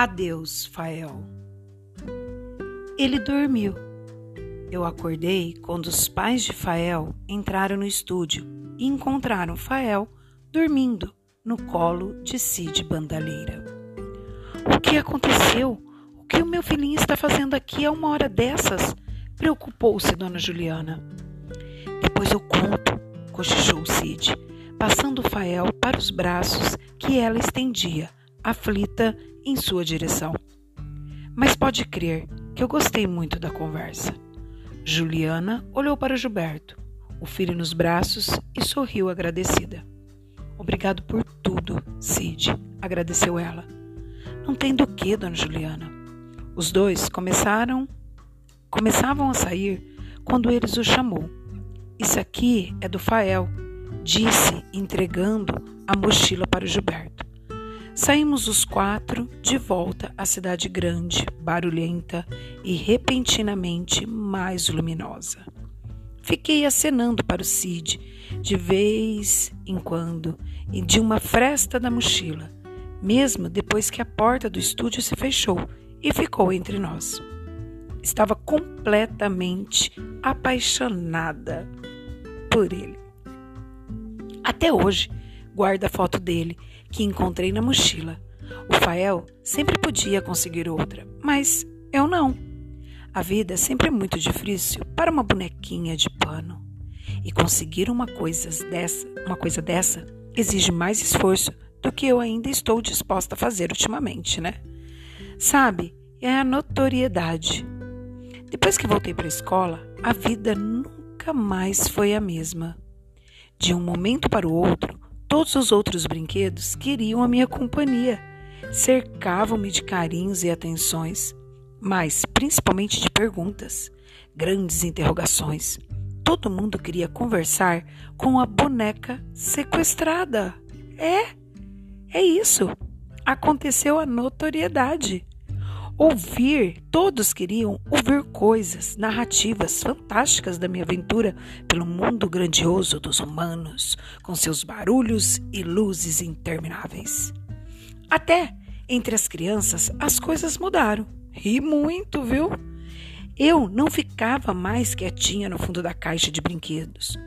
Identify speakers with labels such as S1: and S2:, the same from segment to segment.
S1: Adeus, Fael. Ele dormiu. Eu acordei quando os pais de Fael entraram no estúdio e encontraram Fael dormindo no colo de Cid Bandalheira. O que aconteceu? O que o meu filhinho está fazendo aqui a uma hora dessas? Preocupou-se Dona Juliana. Depois eu conto, cochichou Cid, passando Fael para os braços que ela estendia, aflita em sua direção. Mas pode crer que eu gostei muito da conversa. Juliana olhou para Gilberto, o filho nos braços, e sorriu agradecida. Obrigado por tudo, Cid, agradeceu ela. Não tem do que, dona Juliana. Os dois começaram começavam a sair quando eles o chamou. Isso aqui é do Fael, disse, entregando a mochila para o Gilberto. Saímos os quatro de volta à cidade grande, barulhenta e repentinamente mais luminosa. Fiquei acenando para o Cid, de vez em quando, e de uma fresta da mochila, mesmo depois que a porta do estúdio se fechou e ficou entre nós. Estava completamente apaixonada por ele. Até hoje, guardo a foto dele que encontrei na mochila. O Fael sempre podia conseguir outra, mas eu não. A vida é sempre muito difícil para uma bonequinha de pano. E conseguir uma coisa dessa, uma coisa dessa exige mais esforço do que eu ainda estou disposta a fazer ultimamente, né? Sabe, é a notoriedade. Depois que voltei para a escola, a vida nunca mais foi a mesma. De um momento para o outro, Todos os outros brinquedos queriam a minha companhia, cercavam-me de carinhos e atenções, mas principalmente de perguntas, grandes interrogações. Todo mundo queria conversar com a boneca sequestrada. É, é isso. Aconteceu a notoriedade. Ouvir, todos queriam ouvir coisas, narrativas fantásticas da minha aventura pelo mundo grandioso dos humanos, com seus barulhos e luzes intermináveis. Até entre as crianças as coisas mudaram. E muito, viu? Eu não ficava mais quietinha no fundo da caixa de brinquedos.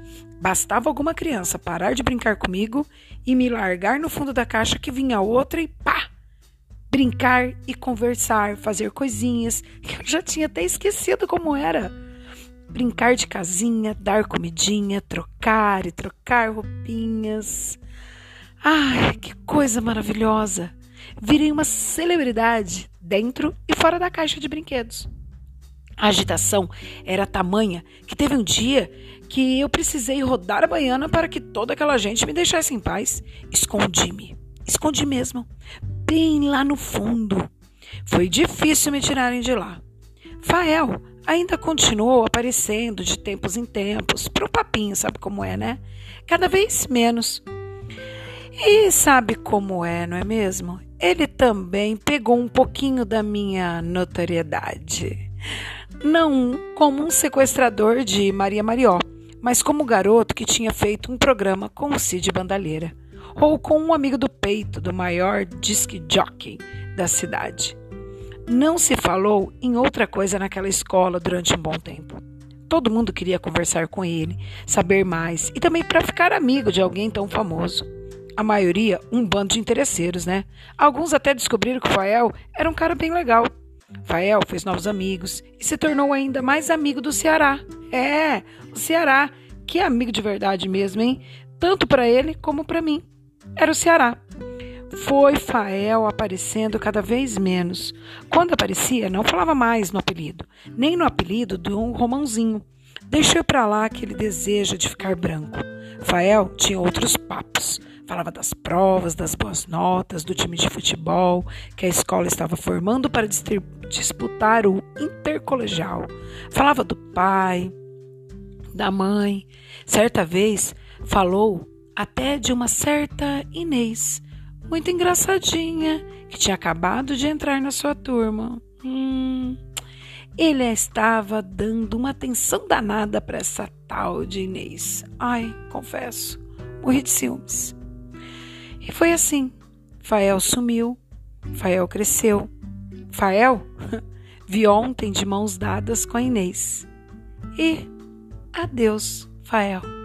S1: Bastava alguma criança parar de brincar comigo e me largar no fundo da caixa que vinha outra e pá! Brincar e conversar, fazer coisinhas que eu já tinha até esquecido como era. Brincar de casinha, dar comidinha, trocar e trocar roupinhas. Ai, que coisa maravilhosa! Virei uma celebridade dentro e fora da caixa de brinquedos. A agitação era tamanha que teve um dia que eu precisei rodar a baiana para que toda aquela gente me deixasse em paz. Escondi-me, escondi mesmo, bem lá no fundo. Foi difícil me tirarem de lá. Fael ainda continuou aparecendo de tempos em tempos, pro papinho, sabe como é, né? Cada vez menos. E sabe como é, não é mesmo? Ele também pegou um pouquinho da minha notoriedade. Não como um sequestrador de Maria Marió, mas como garoto que tinha feito um programa com o Cid Bandalheira ou com um amigo do peito do maior disc jockey da cidade. Não se falou em outra coisa naquela escola durante um bom tempo. Todo mundo queria conversar com ele, saber mais e também para ficar amigo de alguém tão famoso. A maioria, um bando de interesseiros, né? Alguns até descobriram que o Fael era um cara bem legal. Fael fez novos amigos e se tornou ainda mais amigo do Ceará. É, o Ceará, que é amigo de verdade mesmo, hein? Tanto para ele como para mim era o Ceará. Foi Fael aparecendo cada vez menos. Quando aparecia, não falava mais no apelido, nem no apelido do Romãozinho. Deixou para lá aquele desejo de ficar branco. Fael tinha outros papos. Falava das provas, das boas notas, do time de futebol que a escola estava formando para disputar o intercolegial. Falava do pai, da mãe. Certa vez falou até de uma certa Inês, muito engraçadinha, que tinha acabado de entrar na sua turma. Hum, ele estava dando uma atenção danada para essa tal de Inês. Ai, confesso, morri de ciúmes. E foi assim. Fael sumiu, Fael cresceu, Fael vi ontem de mãos dadas com a Inês. E adeus, Fael.